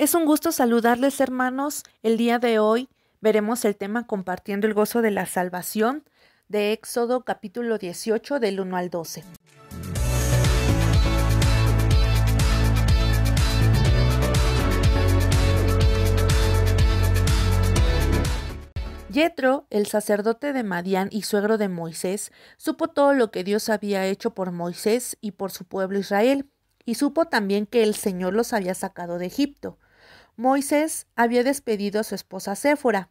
Es un gusto saludarles hermanos. El día de hoy veremos el tema compartiendo el gozo de la salvación de Éxodo capítulo 18 del 1 al 12. Yetro, el sacerdote de Madián y suegro de Moisés, supo todo lo que Dios había hecho por Moisés y por su pueblo Israel, y supo también que el Señor los había sacado de Egipto. Moisés había despedido a su esposa Séfora,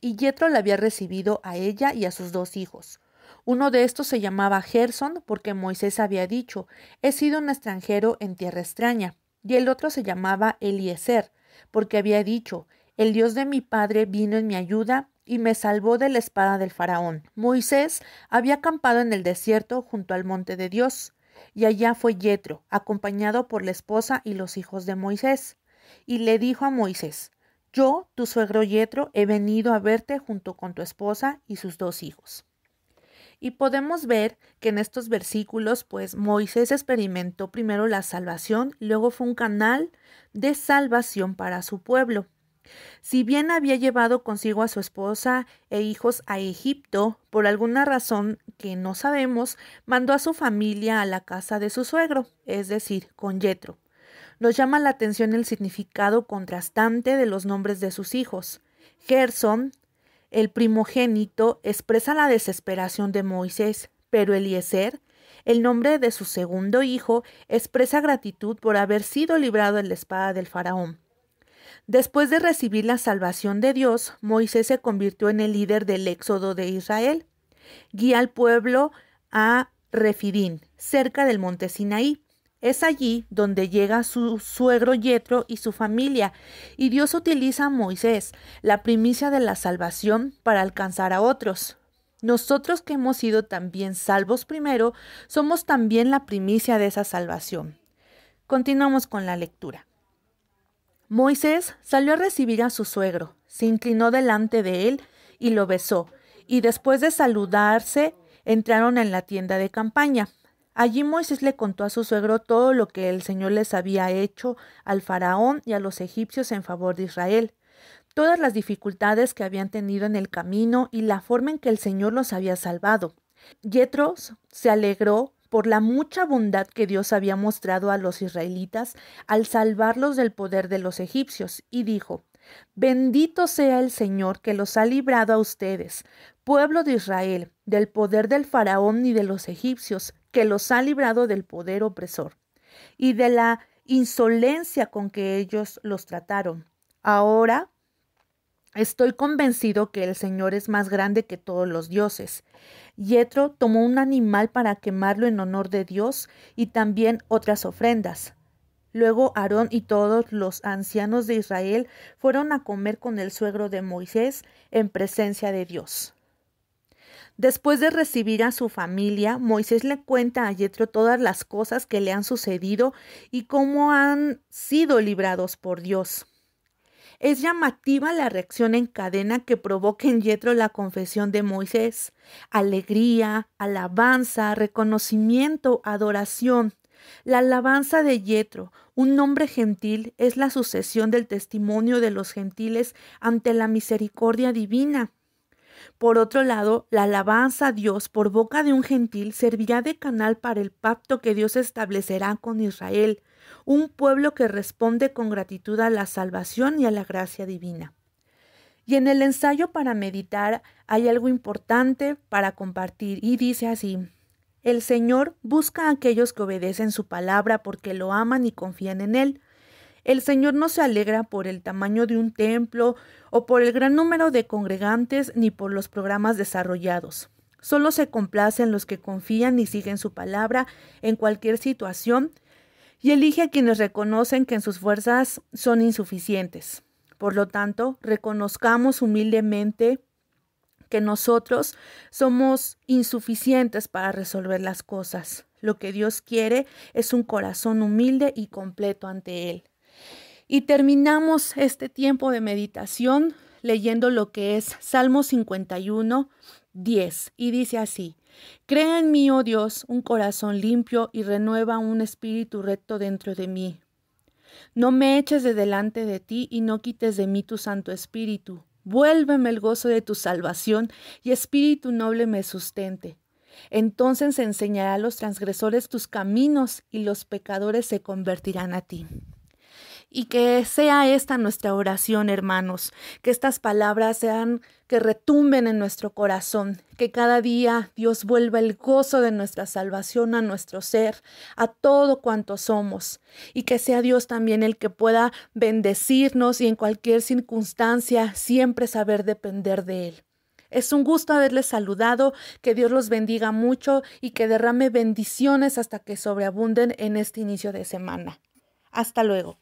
y Yetro la había recibido a ella y a sus dos hijos. Uno de estos se llamaba Gerson, porque Moisés había dicho, he sido un extranjero en tierra extraña, y el otro se llamaba Eliezer, porque había dicho, el Dios de mi padre vino en mi ayuda y me salvó de la espada del faraón. Moisés había acampado en el desierto junto al monte de Dios, y allá fue Yetro, acompañado por la esposa y los hijos de Moisés y le dijo a Moisés, Yo, tu suegro Yetro, he venido a verte junto con tu esposa y sus dos hijos. Y podemos ver que en estos versículos, pues Moisés experimentó primero la salvación, luego fue un canal de salvación para su pueblo. Si bien había llevado consigo a su esposa e hijos a Egipto, por alguna razón que no sabemos, mandó a su familia a la casa de su suegro, es decir, con Yetro. Nos llama la atención el significado contrastante de los nombres de sus hijos. Gerson, el primogénito, expresa la desesperación de Moisés, pero Eliezer, el nombre de su segundo hijo, expresa gratitud por haber sido librado de la espada del faraón. Después de recibir la salvación de Dios, Moisés se convirtió en el líder del éxodo de Israel. Guía al pueblo a Refidín, cerca del monte Sinaí. Es allí donde llega su suegro Yetro y su familia, y Dios utiliza a Moisés, la primicia de la salvación, para alcanzar a otros. Nosotros que hemos sido también salvos primero, somos también la primicia de esa salvación. Continuamos con la lectura. Moisés salió a recibir a su suegro, se inclinó delante de él y lo besó, y después de saludarse, entraron en la tienda de campaña. Allí Moisés le contó a su suegro todo lo que el Señor les había hecho al faraón y a los egipcios en favor de Israel, todas las dificultades que habían tenido en el camino y la forma en que el Señor los había salvado. Yetro se alegró por la mucha bondad que Dios había mostrado a los israelitas al salvarlos del poder de los egipcios, y dijo Bendito sea el Señor que los ha librado a ustedes, pueblo de Israel, del poder del faraón y de los egipcios, que los ha librado del poder opresor y de la insolencia con que ellos los trataron. Ahora estoy convencido que el Señor es más grande que todos los dioses. Yetro tomó un animal para quemarlo en honor de Dios y también otras ofrendas. Luego Aarón y todos los ancianos de Israel fueron a comer con el suegro de Moisés en presencia de Dios. Después de recibir a su familia, Moisés le cuenta a Yetro todas las cosas que le han sucedido y cómo han sido librados por Dios. Es llamativa la reacción en cadena que provoca en Yetro la confesión de Moisés. Alegría, alabanza, reconocimiento, adoración. La alabanza de Yetro, un nombre gentil, es la sucesión del testimonio de los gentiles ante la misericordia divina. Por otro lado, la alabanza a Dios por boca de un gentil servirá de canal para el pacto que Dios establecerá con Israel, un pueblo que responde con gratitud a la salvación y a la gracia divina. Y en el ensayo para meditar hay algo importante para compartir y dice así, el Señor busca a aquellos que obedecen su palabra porque lo aman y confían en Él. El Señor no se alegra por el tamaño de un templo o por el gran número de congregantes ni por los programas desarrollados. Solo se complace en los que confían y siguen su palabra en cualquier situación y elige a quienes reconocen que en sus fuerzas son insuficientes. Por lo tanto, reconozcamos humildemente que nosotros somos insuficientes para resolver las cosas. Lo que Dios quiere es un corazón humilde y completo ante Él. Y terminamos este tiempo de meditación leyendo lo que es Salmo 51, 10, y dice así, Crea en mí, oh Dios, un corazón limpio y renueva un espíritu recto dentro de mí. No me eches de delante de ti y no quites de mí tu Santo Espíritu. Vuélveme el gozo de tu salvación y Espíritu noble me sustente. Entonces enseñará a los transgresores tus caminos y los pecadores se convertirán a ti. Y que sea esta nuestra oración, hermanos, que estas palabras sean que retumben en nuestro corazón, que cada día Dios vuelva el gozo de nuestra salvación a nuestro ser, a todo cuanto somos, y que sea Dios también el que pueda bendecirnos y en cualquier circunstancia siempre saber depender de Él. Es un gusto haberles saludado, que Dios los bendiga mucho y que derrame bendiciones hasta que sobreabunden en este inicio de semana. Hasta luego.